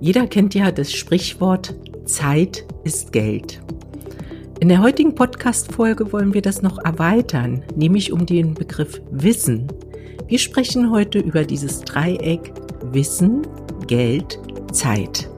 Jeder kennt ja das Sprichwort Zeit ist Geld. In der heutigen Podcast-Folge wollen wir das noch erweitern, nämlich um den Begriff Wissen. Wir sprechen heute über dieses Dreieck Wissen, Geld, Zeit.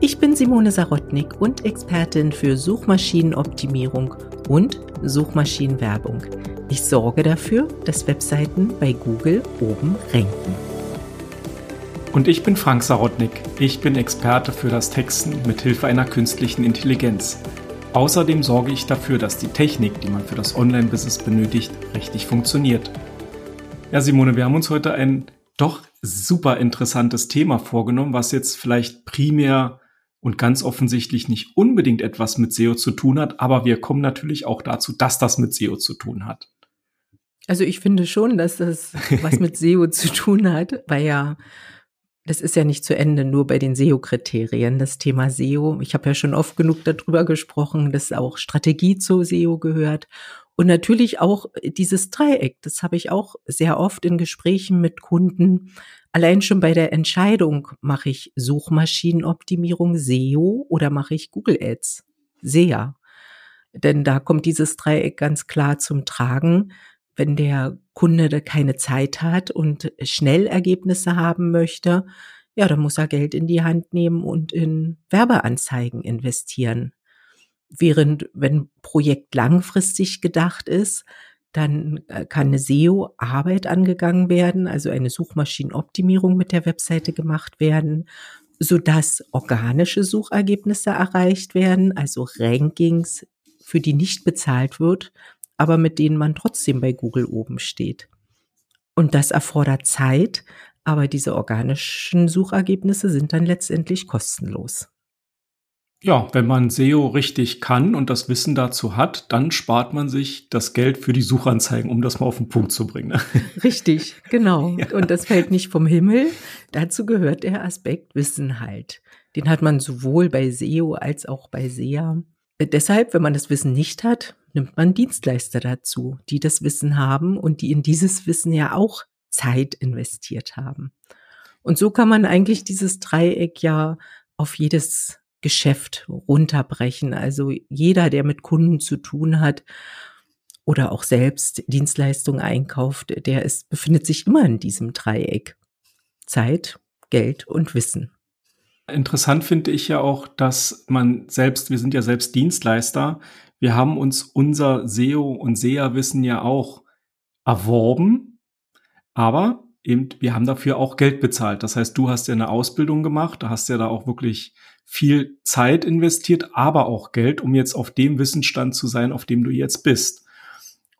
Ich bin Simone Sarotnik und Expertin für Suchmaschinenoptimierung und Suchmaschinenwerbung. Ich sorge dafür, dass Webseiten bei Google oben ranken. Und ich bin Frank Sarotnik. Ich bin Experte für das Texten mit Hilfe einer künstlichen Intelligenz. Außerdem sorge ich dafür, dass die Technik, die man für das Online-Business benötigt, richtig funktioniert. Ja, Simone, wir haben uns heute ein doch super interessantes Thema vorgenommen, was jetzt vielleicht primär und ganz offensichtlich nicht unbedingt etwas mit SEO zu tun hat, aber wir kommen natürlich auch dazu, dass das mit SEO zu tun hat. Also ich finde schon, dass das was mit SEO zu tun hat, weil ja das ist ja nicht zu Ende nur bei den SEO-Kriterien, das Thema SEO. Ich habe ja schon oft genug darüber gesprochen, dass auch Strategie zu SEO gehört und natürlich auch dieses Dreieck, das habe ich auch sehr oft in Gesprächen mit Kunden. Allein schon bei der Entscheidung, mache ich Suchmaschinenoptimierung SEO oder mache ich Google Ads SEA. Denn da kommt dieses Dreieck ganz klar zum Tragen. Wenn der Kunde da keine Zeit hat und schnell Ergebnisse haben möchte, ja, dann muss er Geld in die Hand nehmen und in Werbeanzeigen investieren. Während wenn Projekt langfristig gedacht ist, dann äh, kann eine SEO-Arbeit angegangen werden, also eine Suchmaschinenoptimierung mit der Webseite gemacht werden, so dass organische Suchergebnisse erreicht werden, also Rankings, für die nicht bezahlt wird, aber mit denen man trotzdem bei Google oben steht. Und das erfordert Zeit, aber diese organischen Suchergebnisse sind dann letztendlich kostenlos. Ja, wenn man SEO richtig kann und das Wissen dazu hat, dann spart man sich das Geld für die Suchanzeigen, um das mal auf den Punkt zu bringen. Ne? Richtig, genau. Ja. Und das fällt nicht vom Himmel. Dazu gehört der Aspekt Wissen halt. Den hat man sowohl bei SEO als auch bei SEA. Deshalb, wenn man das Wissen nicht hat, nimmt man Dienstleister dazu, die das Wissen haben und die in dieses Wissen ja auch Zeit investiert haben. Und so kann man eigentlich dieses Dreieck ja auf jedes Geschäft runterbrechen. Also jeder, der mit Kunden zu tun hat oder auch selbst Dienstleistungen einkauft, der ist, befindet sich immer in diesem Dreieck. Zeit, Geld und Wissen. Interessant finde ich ja auch, dass man selbst, wir sind ja selbst Dienstleister, wir haben uns unser SEO und SEA-Wissen ja auch erworben, aber eben, wir haben dafür auch Geld bezahlt. Das heißt, du hast ja eine Ausbildung gemacht, da hast ja da auch wirklich viel Zeit investiert, aber auch Geld, um jetzt auf dem Wissensstand zu sein, auf dem du jetzt bist.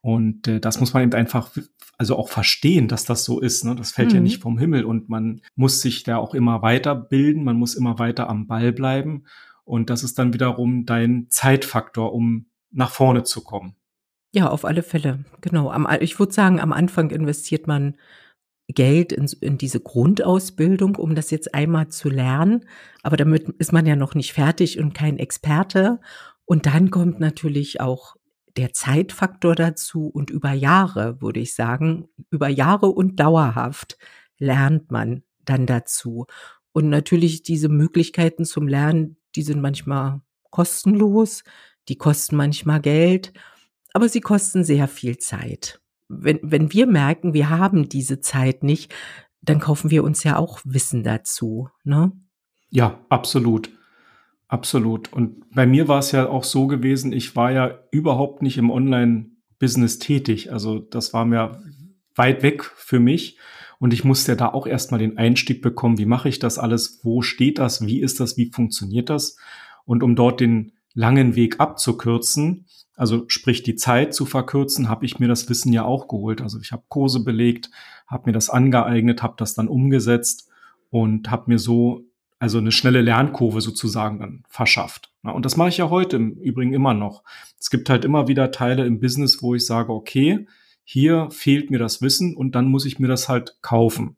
Und äh, das muss man eben einfach, also auch verstehen, dass das so ist. Ne? Das fällt mhm. ja nicht vom Himmel und man muss sich da auch immer weiterbilden, man muss immer weiter am Ball bleiben. Und das ist dann wiederum dein Zeitfaktor, um nach vorne zu kommen. Ja, auf alle Fälle. Genau. Am, ich würde sagen, am Anfang investiert man Geld in, in diese Grundausbildung, um das jetzt einmal zu lernen. Aber damit ist man ja noch nicht fertig und kein Experte. Und dann kommt natürlich auch der Zeitfaktor dazu und über Jahre, würde ich sagen, über Jahre und dauerhaft lernt man dann dazu. Und natürlich diese Möglichkeiten zum Lernen, die sind manchmal kostenlos, die kosten manchmal Geld, aber sie kosten sehr viel Zeit wenn, wenn wir merken, wir haben diese Zeit nicht, dann kaufen wir uns ja auch Wissen dazu, ne? Ja, absolut. Absolut. Und bei mir war es ja auch so gewesen, ich war ja überhaupt nicht im Online-Business tätig. Also das war mir weit weg für mich. Und ich musste ja da auch erstmal den Einstieg bekommen, wie mache ich das alles, wo steht das, wie ist das, wie funktioniert das? Und um dort den langen Weg abzukürzen, also sprich die Zeit zu verkürzen, habe ich mir das Wissen ja auch geholt. Also ich habe Kurse belegt, habe mir das angeeignet, habe das dann umgesetzt und habe mir so also eine schnelle Lernkurve sozusagen dann verschafft. Und das mache ich ja heute im Übrigen immer noch. Es gibt halt immer wieder Teile im Business, wo ich sage, okay, hier fehlt mir das Wissen und dann muss ich mir das halt kaufen.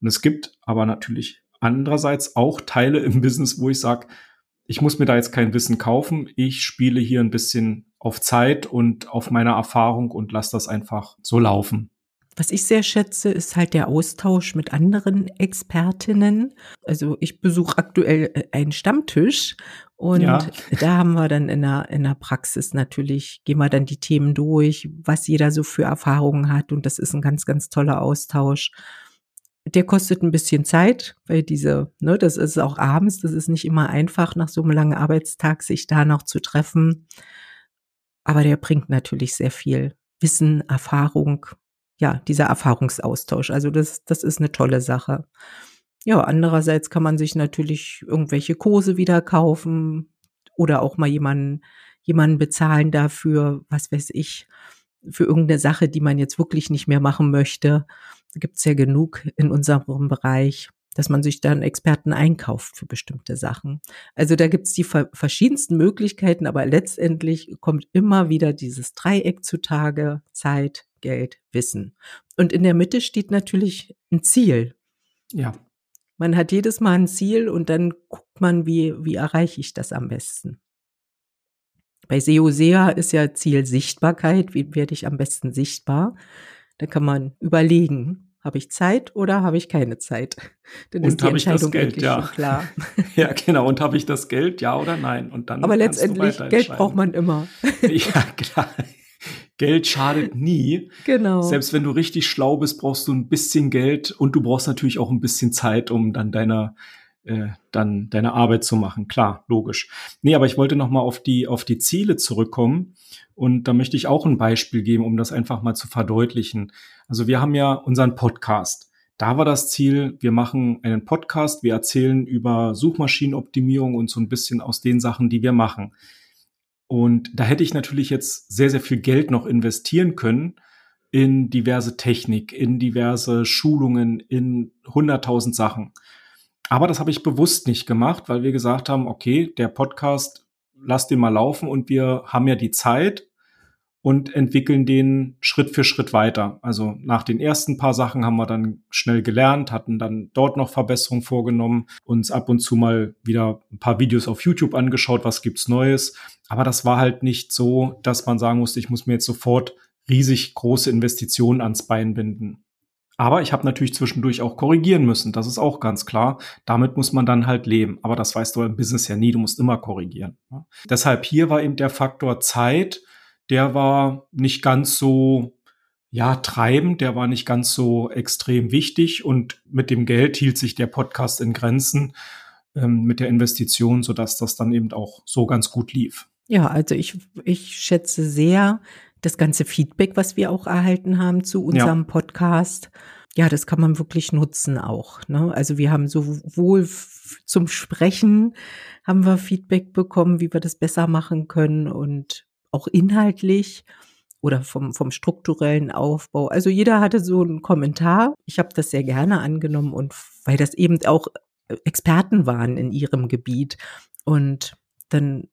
Und es gibt aber natürlich andererseits auch Teile im Business, wo ich sage, ich muss mir da jetzt kein Wissen kaufen. Ich spiele hier ein bisschen auf Zeit und auf meine Erfahrung und lasse das einfach so laufen. Was ich sehr schätze, ist halt der Austausch mit anderen Expertinnen. Also ich besuche aktuell äh, einen Stammtisch und ja. da haben wir dann in der, in der Praxis natürlich, gehen wir dann die Themen durch, was jeder so für Erfahrungen hat und das ist ein ganz, ganz toller Austausch. Der kostet ein bisschen Zeit, weil diese, ne, das ist auch abends, das ist nicht immer einfach, nach so einem langen Arbeitstag sich da noch zu treffen. Aber der bringt natürlich sehr viel Wissen, Erfahrung, ja, dieser Erfahrungsaustausch. Also das, das ist eine tolle Sache. Ja, andererseits kann man sich natürlich irgendwelche Kurse wieder kaufen oder auch mal jemanden, jemanden bezahlen dafür, was weiß ich, für irgendeine Sache, die man jetzt wirklich nicht mehr machen möchte. Gibt's ja genug in unserem Bereich, dass man sich dann Experten einkauft für bestimmte Sachen. Also da gibt's die verschiedensten Möglichkeiten, aber letztendlich kommt immer wieder dieses Dreieck zutage, Zeit, Geld, Wissen. Und in der Mitte steht natürlich ein Ziel. Ja. Man hat jedes Mal ein Ziel und dann guckt man, wie, wie erreiche ich das am besten. Bei SEO SEA ist ja Ziel Sichtbarkeit. Wie werde ich am besten sichtbar? Da kann man überlegen, habe ich Zeit oder habe ich keine Zeit? Dann und ist die Entscheidung Geld, ja. klar. ja, genau. Und habe ich das Geld, ja oder nein? Und dann Aber letztendlich, Geld braucht man immer. ja, klar. Geld schadet nie. Genau. Selbst wenn du richtig schlau bist, brauchst du ein bisschen Geld und du brauchst natürlich auch ein bisschen Zeit, um dann deine äh, dann deine Arbeit zu machen. Klar, logisch. Nee, aber ich wollte noch mal auf die auf die Ziele zurückkommen und da möchte ich auch ein Beispiel geben, um das einfach mal zu verdeutlichen. Also wir haben ja unseren Podcast. Da war das Ziel, wir machen einen Podcast, wir erzählen über Suchmaschinenoptimierung und so ein bisschen aus den Sachen, die wir machen. Und da hätte ich natürlich jetzt sehr, sehr viel Geld noch investieren können in diverse Technik, in diverse Schulungen, in hunderttausend Sachen. Aber das habe ich bewusst nicht gemacht, weil wir gesagt haben, okay, der Podcast, lass den mal laufen und wir haben ja die Zeit und entwickeln den Schritt für Schritt weiter. Also nach den ersten paar Sachen haben wir dann schnell gelernt, hatten dann dort noch Verbesserungen vorgenommen, uns ab und zu mal wieder ein paar Videos auf YouTube angeschaut, was gibt's Neues. Aber das war halt nicht so, dass man sagen musste, ich muss mir jetzt sofort riesig große Investitionen ans Bein binden. Aber ich habe natürlich zwischendurch auch korrigieren müssen, das ist auch ganz klar. Damit muss man dann halt leben. Aber das weißt du im Business ja nie, du musst immer korrigieren. Deshalb hier war eben der Faktor Zeit der war nicht ganz so ja, treibend, der war nicht ganz so extrem wichtig und mit dem Geld hielt sich der Podcast in Grenzen ähm, mit der Investition, sodass das dann eben auch so ganz gut lief. Ja, also ich, ich schätze sehr das ganze Feedback, was wir auch erhalten haben zu unserem ja. Podcast. Ja, das kann man wirklich nutzen auch. Ne? Also wir haben sowohl zum Sprechen haben wir Feedback bekommen, wie wir das besser machen können und auch inhaltlich oder vom, vom strukturellen Aufbau. Also jeder hatte so einen Kommentar. Ich habe das sehr gerne angenommen und weil das eben auch äh, Experten waren in ihrem Gebiet. Und dann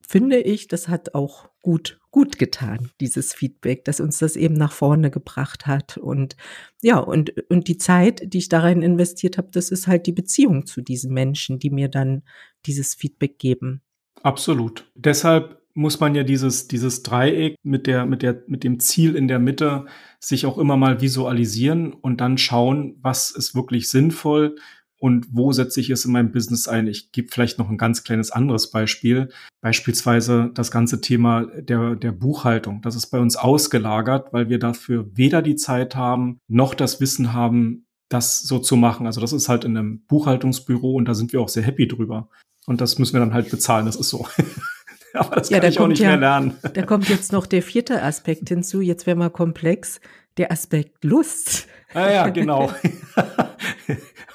finde ich, das hat auch gut, gut getan, dieses Feedback, dass uns das eben nach vorne gebracht hat. Und ja, und, und die Zeit, die ich da rein investiert habe, das ist halt die Beziehung zu diesen Menschen, die mir dann dieses Feedback geben. Absolut. Deshalb muss man ja dieses, dieses Dreieck mit der, mit der, mit dem Ziel in der Mitte sich auch immer mal visualisieren und dann schauen, was ist wirklich sinnvoll und wo setze ich es in meinem Business ein. Ich gebe vielleicht noch ein ganz kleines anderes Beispiel. Beispielsweise das ganze Thema der, der Buchhaltung. Das ist bei uns ausgelagert, weil wir dafür weder die Zeit haben, noch das Wissen haben, das so zu machen. Also das ist halt in einem Buchhaltungsbüro und da sind wir auch sehr happy drüber. Und das müssen wir dann halt bezahlen. Das ist so. Aber das ja, kann ich auch nicht ja, mehr lernen. Da kommt jetzt noch der vierte Aspekt hinzu. Jetzt wäre mal komplex. Der Aspekt Lust. Ah ja, genau.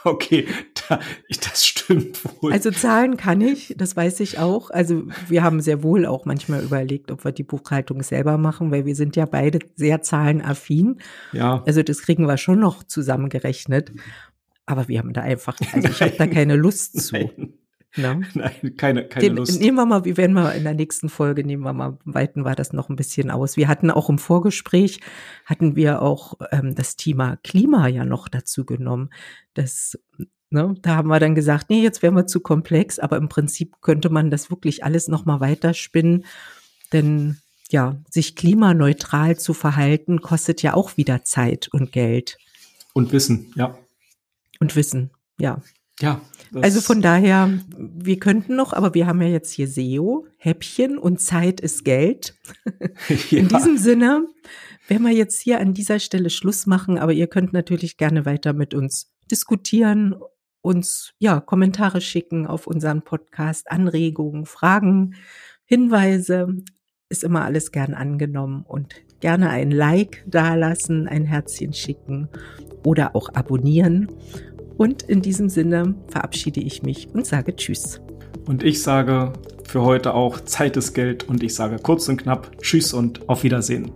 okay, da, das stimmt wohl. Also Zahlen kann ich, das weiß ich auch. Also wir haben sehr wohl auch manchmal überlegt, ob wir die Buchhaltung selber machen, weil wir sind ja beide sehr zahlenaffin. Ja. Also das kriegen wir schon noch zusammengerechnet. Aber wir haben da einfach, also ich habe da keine Lust zu. Nein. No? Nein, keine, keine Den, Lust. Nehmen wir mal, wie werden wir in der nächsten Folge, nehmen wir mal, weiten wir das noch ein bisschen aus. Wir hatten auch im Vorgespräch, hatten wir auch ähm, das Thema Klima ja noch dazu genommen. Das, ne, da haben wir dann gesagt, nee, jetzt wären wir zu komplex, aber im Prinzip könnte man das wirklich alles noch mal weiterspinnen, denn ja, sich klimaneutral zu verhalten, kostet ja auch wieder Zeit und Geld. Und Wissen, ja. Und Wissen, ja. Ja. Also von daher, wir könnten noch, aber wir haben ja jetzt hier SEO, Häppchen und Zeit ist Geld. ja. In diesem Sinne werden wir jetzt hier an dieser Stelle Schluss machen, aber ihr könnt natürlich gerne weiter mit uns diskutieren, uns ja Kommentare schicken auf unseren Podcast, Anregungen, Fragen, Hinweise. Ist immer alles gern angenommen und gerne ein Like dalassen, ein Herzchen schicken oder auch abonnieren. Und in diesem Sinne verabschiede ich mich und sage Tschüss. Und ich sage für heute auch Zeit ist Geld und ich sage kurz und knapp Tschüss und auf Wiedersehen.